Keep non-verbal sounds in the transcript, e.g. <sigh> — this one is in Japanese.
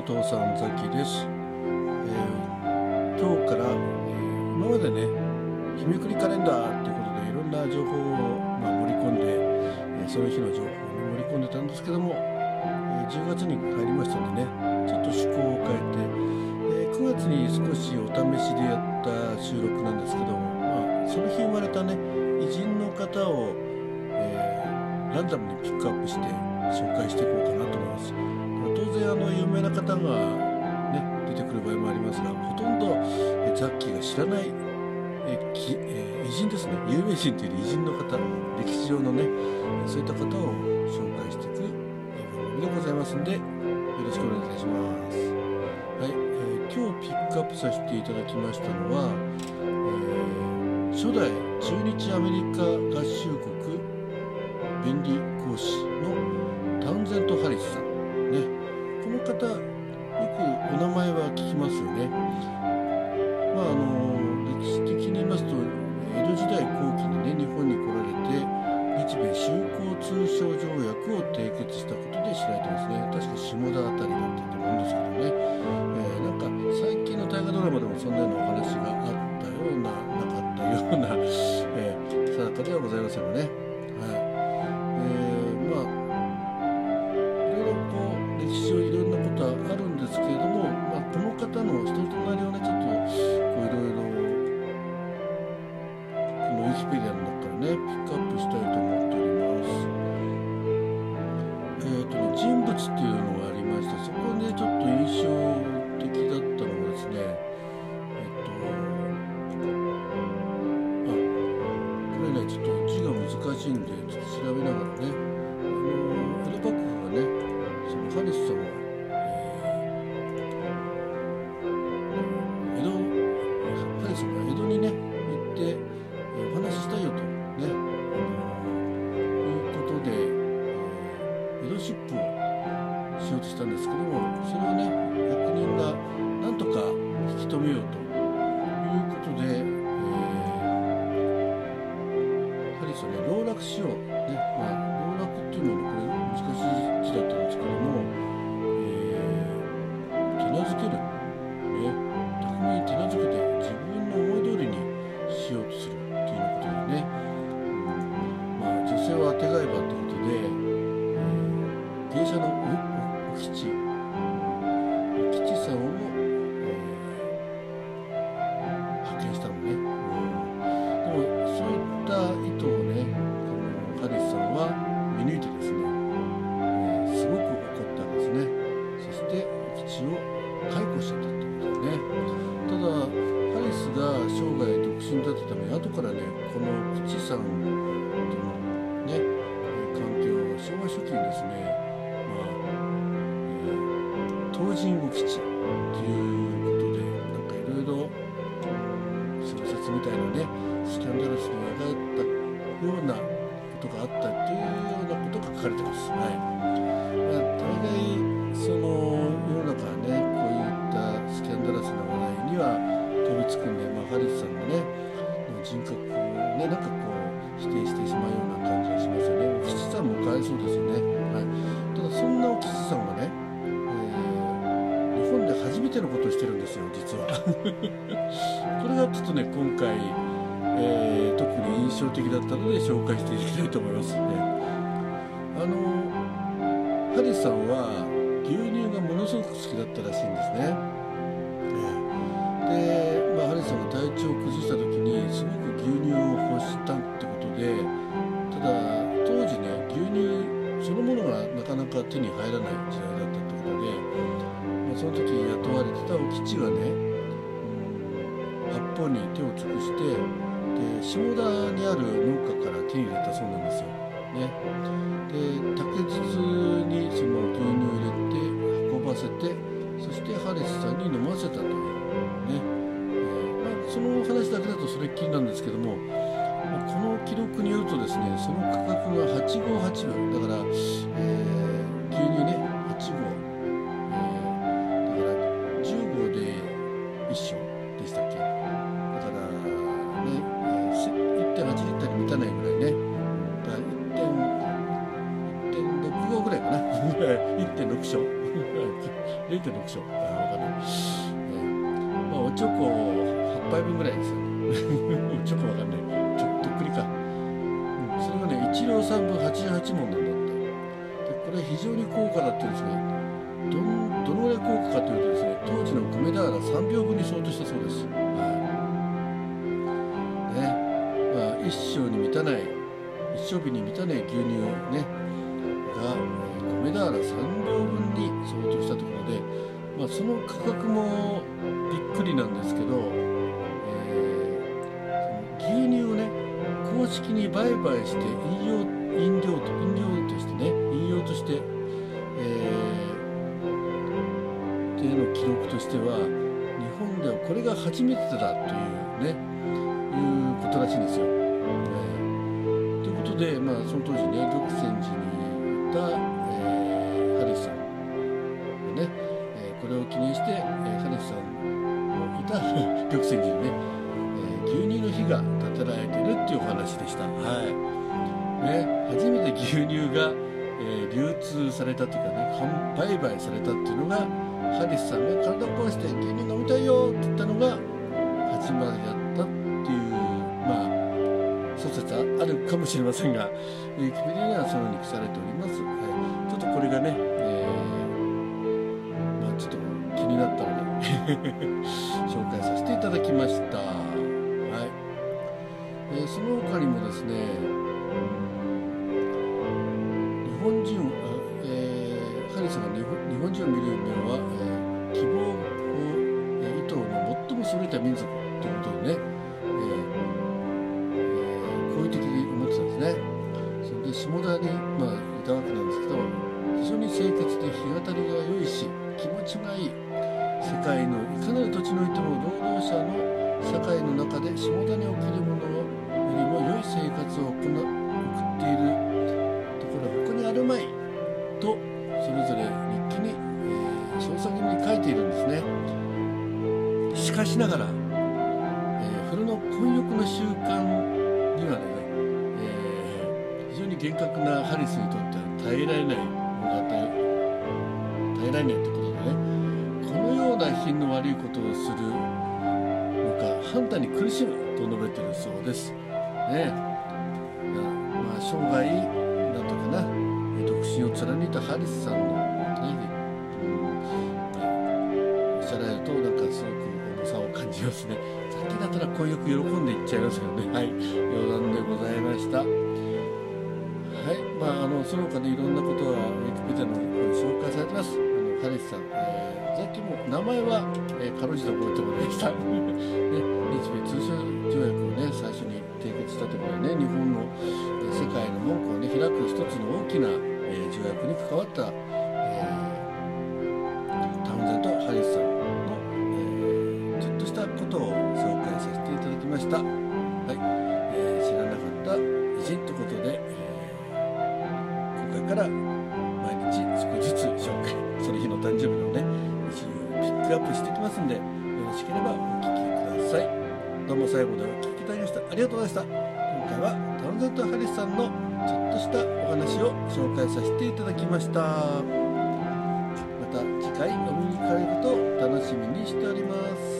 お父さんザキです、えー今日から、えー今までね日めくりカレンダーっていうことでいろんな情報を、まあ、盛り込んで、えーその日の情報に盛り込んでたんですけども、え10月に入りましたんでねちょっと趣向を変えて、え9月に少しお試しでやった収録なんですけども、まあ、その日生まれたね偉人の方を、えランダムにピックアップして紹介していこうかなと思います。当然あの有名な方が、ね、出てくる場合もありますがほとんどえザッキーが知らないえき、え偉人ですね有名人という偉人の方歴史上のねそういった方を紹介していく番組でございますんでよろしくお願いいたします。はいえー今日ピックアップさせていただきましたのは、えー初代駐日アメリカ合衆国便利講師のタウンゼント・ハリスさんの方よくお名前は聞きますよね。まああの歴史的に言いますと江戸時代後期にね日本に来られて日米修好通商条約を締結したことで知られてますね。確か下田あたりだったと思うんですけどね、えーなんか最近の大河ドラマでもそんなようなお話があったようななかったような、えー、定かではございませんよね。いろんなことはあるはね籠絡しようねまあ籠絡っていうのはねこれ難しい字だったんですけども、えー手なずけるね巧みに手なずけて自分の思い通りにしようとするっていうようなことでね、まあ女性は手貝場っは見抜いてですね、えーすごく怒ったんですね。そして吉を解雇してたってことでね。ただハリスが生涯独身だったため後からねこの吉さんとのね関係を昭和初期にですねまあ、えー東神お吉っていうことでなんかいろいろ小説みたいなねスキャンダラスに描いたようなとがあったっていうようなことが書かれてます。はいまあ、大概その世の中はねこういったスキャンダラスな話題には飛びつくんで、まあ、ハリスさんのね人格をねなんかこう否定してしまうような感じがしますよね。吉さんもかわいそうですよね。はい、ただそんなお吉さんがね、えー日本で初めてのことをしてるんですよ実は。<laughs> これがちょっとね今回、えー特に印象的だったので紹介していきたいと思いますね。あのハリスさんは牛乳がものすごく好きだったらしいんですね。ええで、まあ、ハリスさんが体調を崩した時にすごく牛乳を欲したってことでただ当時ね牛乳そのものがなかなか手に入らない時代だったってことで、まあ、その時雇われてたお吉がね、うん、八方に手を尽くしてで下田にある農家から手に入れたそうなんですよ。ね、で竹筒にその牛乳を入れて運ばせてそしてハリスさんに飲ませたという。ね、えーまあ、その話だけだとそれっきりなんですけども、まあこの記録によるとですねその価格が8合8分だから、えー牛乳ね1.6合ぐらいかな1.6升0.6 0.6章あわかんない、え。ーまあ、おちょこ8杯分ぐらいですよね。お <laughs> ちょこわかんない。ちょっとっくりか、うん、それがね1両3分88問なんだって。でこれ非常に高価だってですね。どどのぐらい高価かというとですね当時の米俵3秒分に相当したそうです、はい。ね。まあ、一升に満たない一升日に満たない牛乳ね。が米俵3秒分に相当したところで、まあ、その価格もびっくりなんですけど、えー、牛乳をね公式に売買して飲用飲料と飲料としてね飲用として、えー、っていうの記録としては日本ではこれが初めてだというねいうことらしいんですよ。えー、ということで、まあ、その当時ね玉泉寺にいたれを記念して、えー、金さんのいた玉泉寺にね、えー、牛乳の日が建てられてるっていうお話でした。はいね、初めて牛乳が、えー、流通されたというかね売買されたっていうのがハリスさんが体を壊して牛乳飲みたいよって言ったのが始まりだったあるかもしれませんが、えー、キペディにはそのように記されております。はい、ちょっとこれがね、えーになったので <laughs> 紹介させていただきました。はいえー、その他にもですね、日本人を、えー、ハリスが日本日本人を見る夢は、えー、希望を、えー、意図の最も優れた民族ということでね、下田に、まあ、いたわけなんですけど非常に清潔で日当たりが良いし気持ちがいい世界のいかなる土地においても労働者の社会の中で下田に起きるものよりも良い生活を送っているところはここにあるまいとそれぞれ日記に、えー、詳細に書いているんですね。しかしながら、えー、風呂の混浴の習慣、厳格なハリスにとっては耐えられないもの耐えられないってことでねころな品の悪いことをするのか判断に苦しむと述べているそうです。ねまあ、生涯なんとかな独身を貫いたハリスさんのね、うん、おっしゃられるとなんかすごく重さを感じますね。さっきだったら婚約喜んでいっちゃいますけどね。はい、余談でございました。はい、まあ、あのその他でいろんなことはウィキペディアの方に紹介されてます。あの彼氏さん、えーさっきも名前は、えー、かろうじて覚えてもらいました、<laughs> ね、日米通商条約をね最初に締結したところでね日本の、えー、世界の門戸をね開く一つの大きな、えー、条約に関わった、最後までお聞きいただきましたありがとうございました。今回はタウンゼット・ハリスさんのちょっとしたお話を紹介させていただきました。また次回お見にかかることを楽しみにしております。